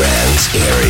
Trance Area.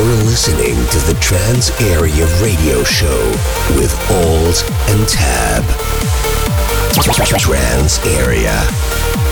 You're listening to the Trance Area Radio Show with Alt and Tab. Trance Area.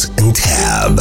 Alt and Tab.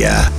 Trance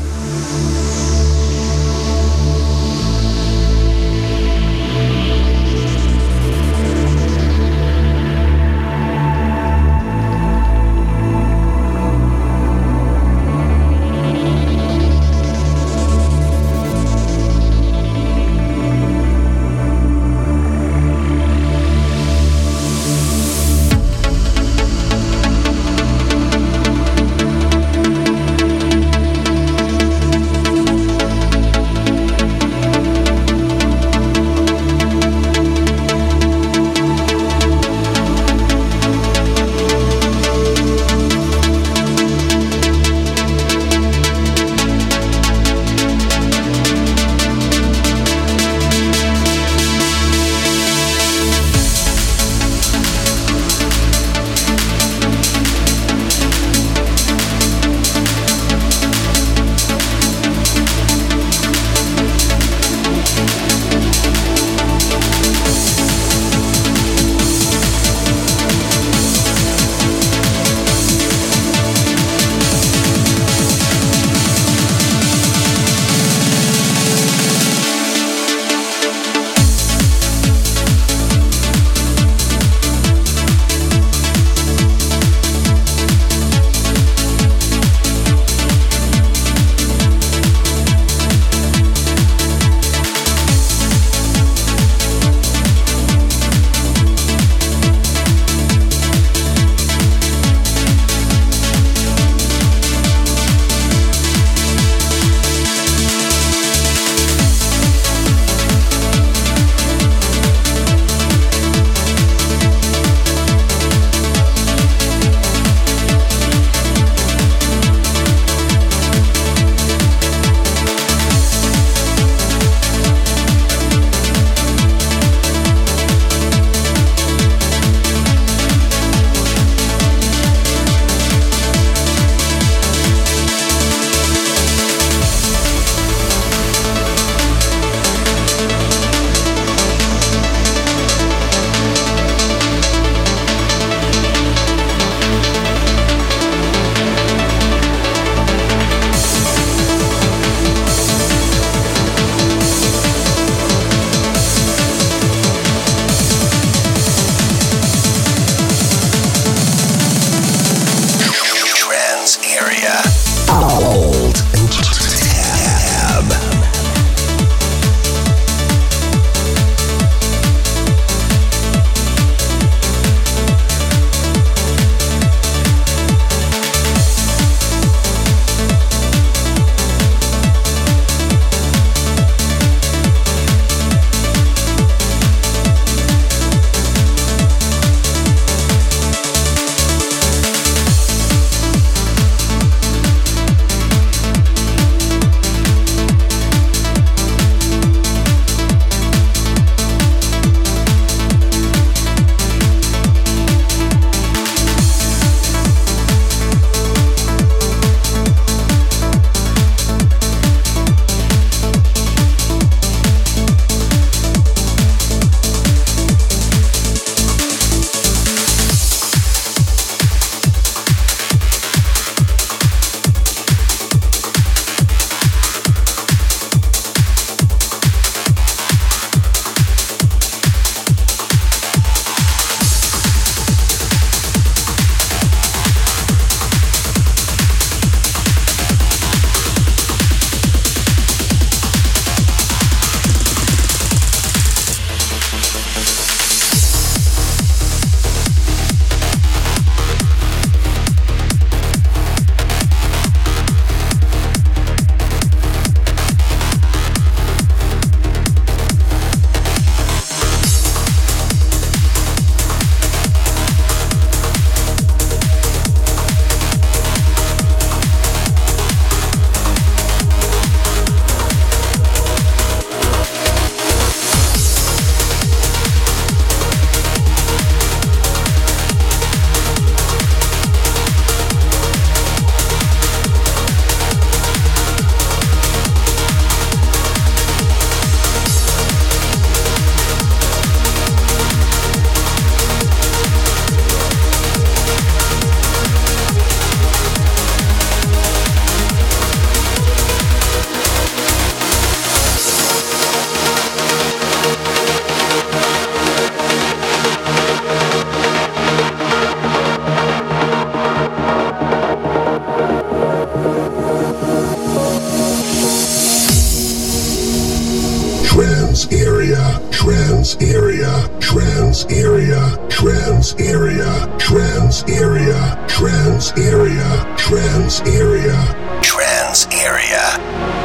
area, Trance Area, Trance Area, Trance Area, Trance Area, Trance Area, Trance Area, Trance Area.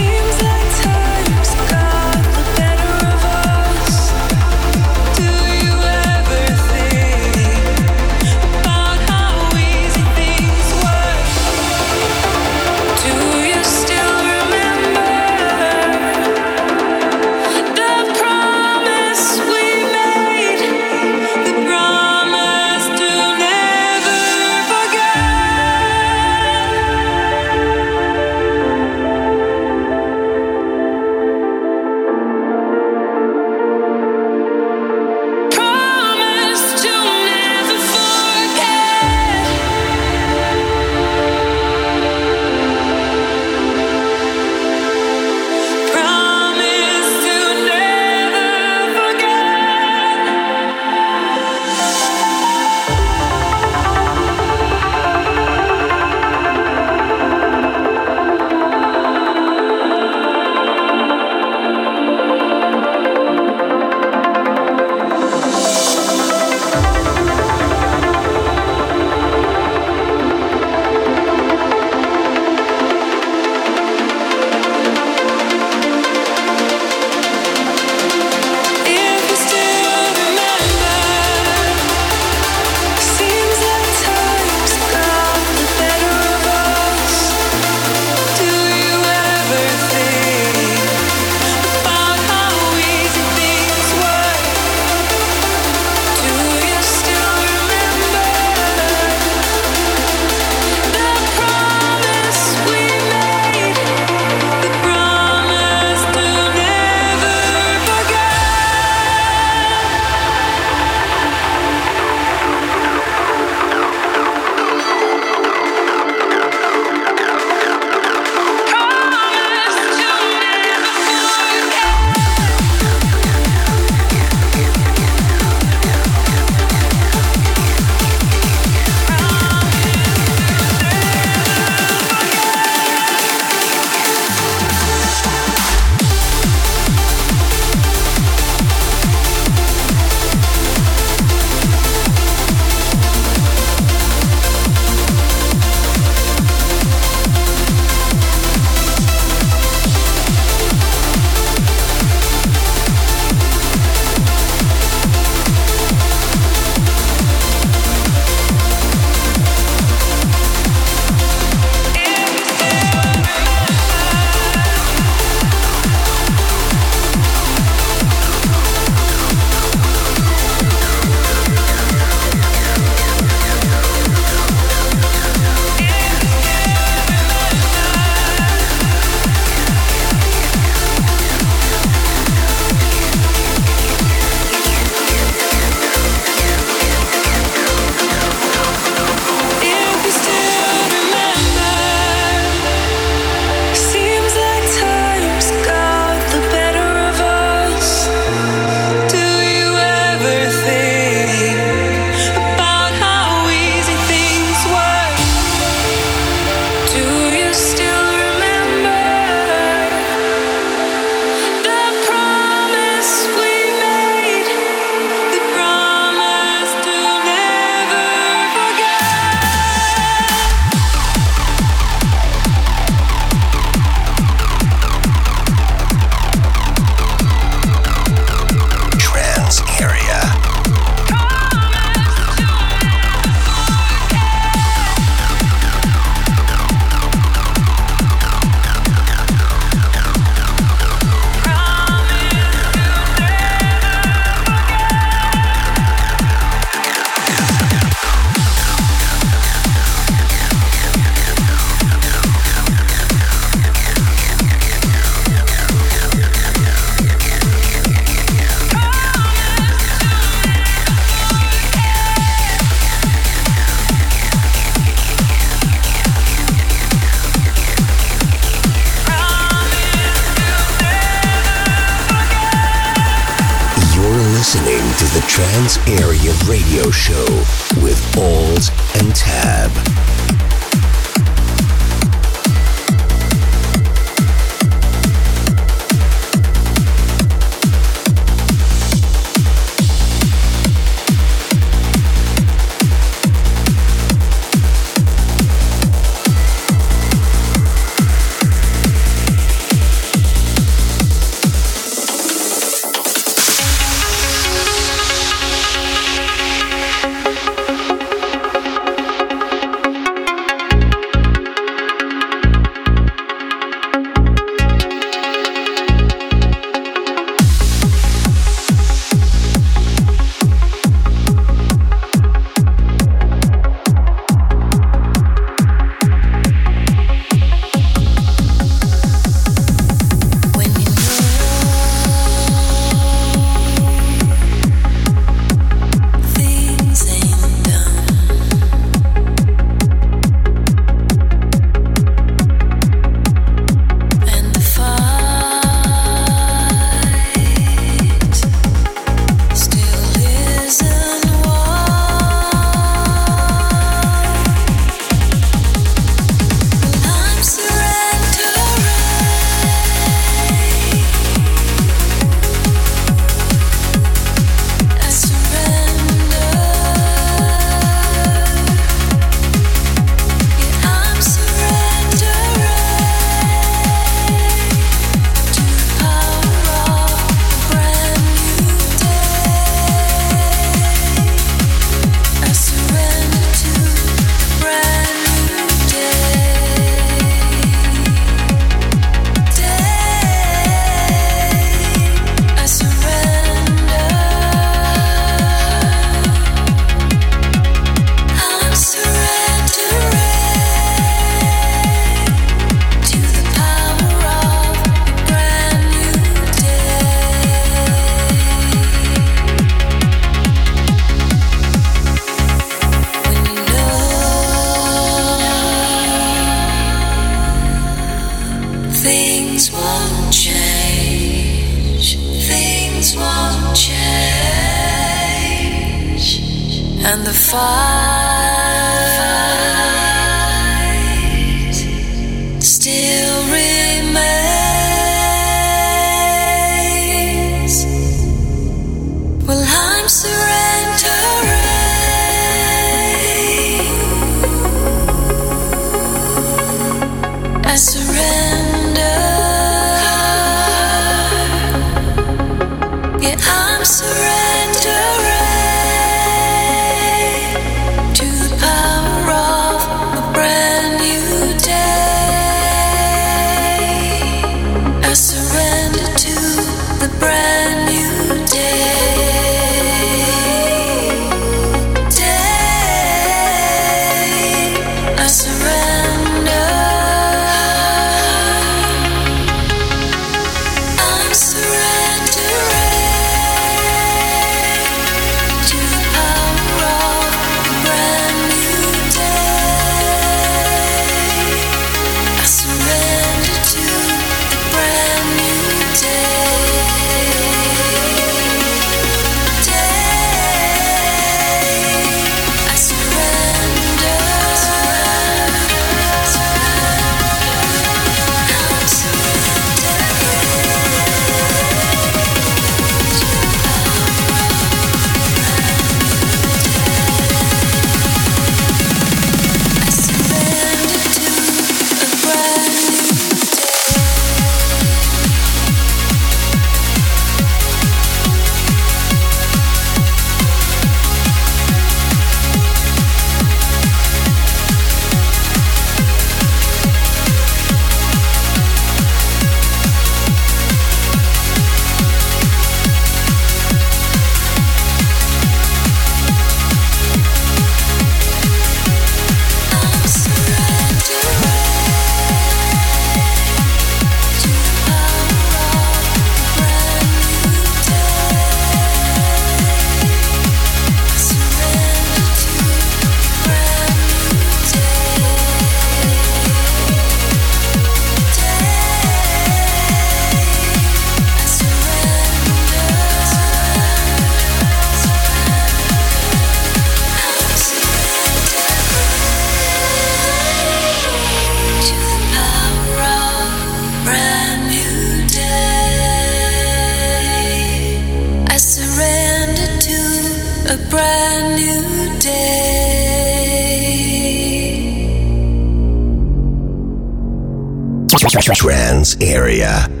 Trance Area.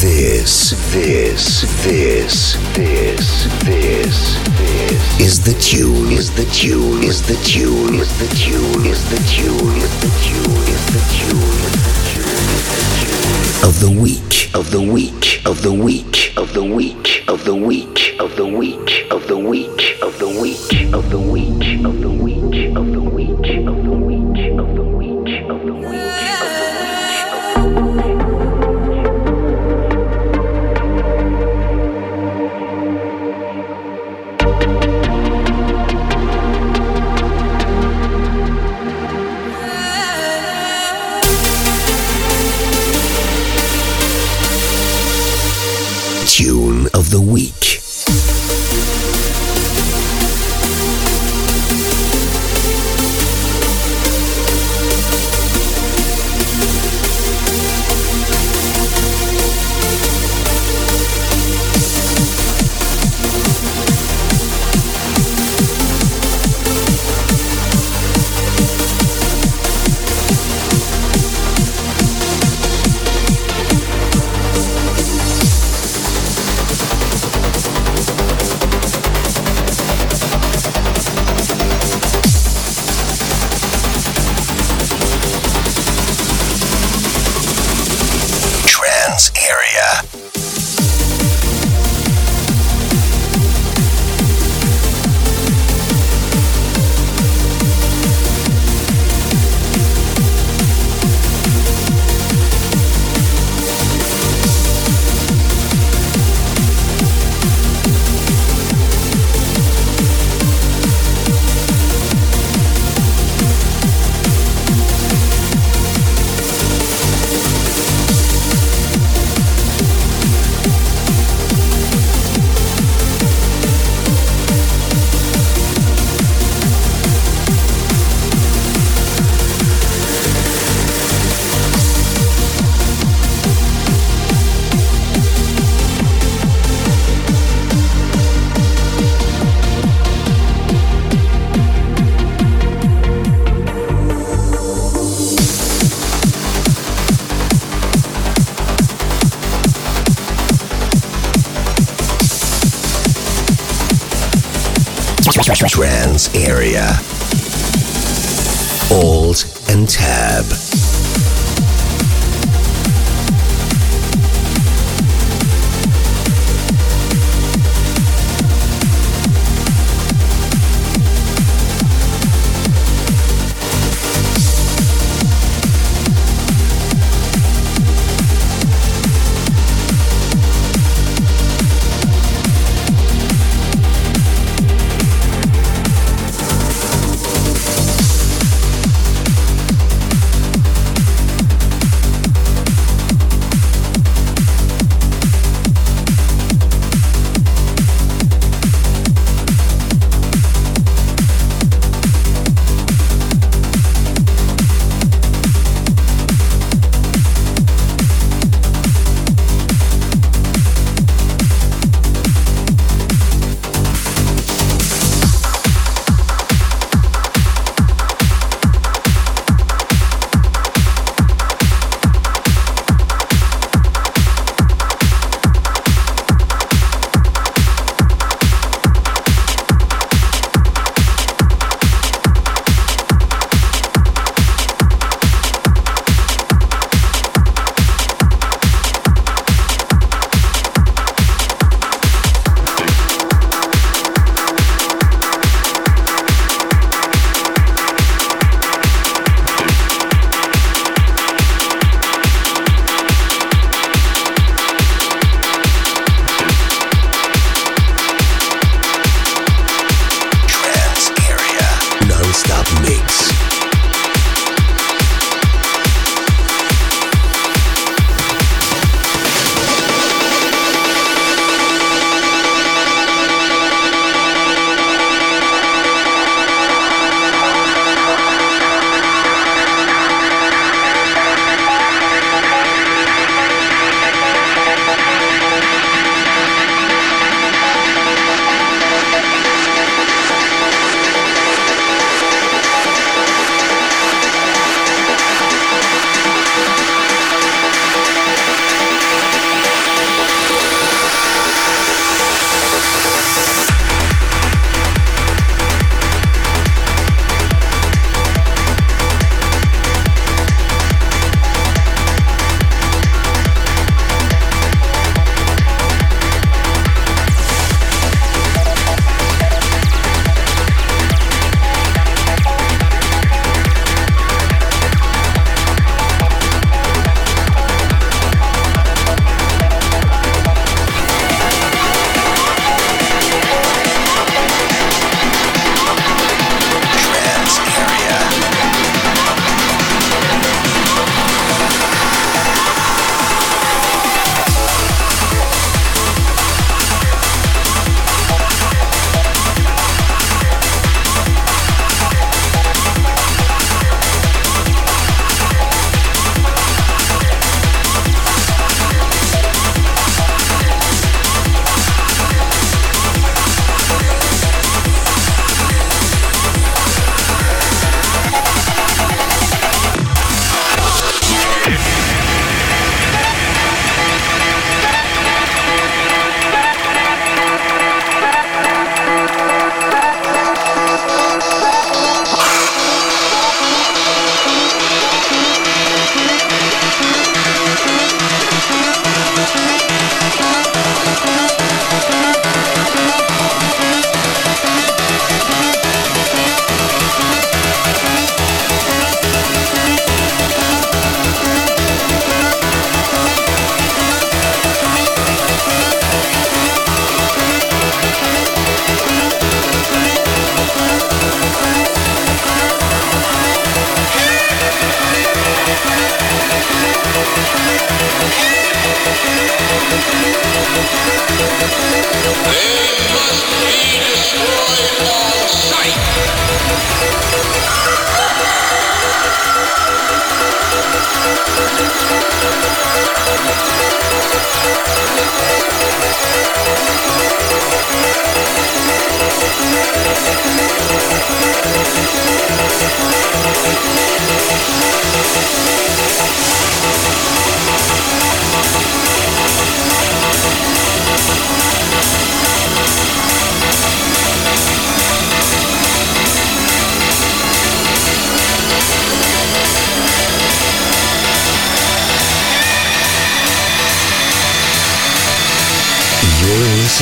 This, this, this, this, this, this is the tune, is the tune, is the tune, is the tune, is the tune, is the tune, is the tune, of the week, of the week, of the week, of the week, of the week, of the week, of the week, of the week, of the week, of the week,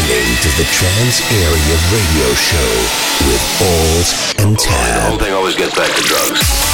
listening to the Trance Area Radio Show with Alt and Tab. The whole thing always gets back to drugs.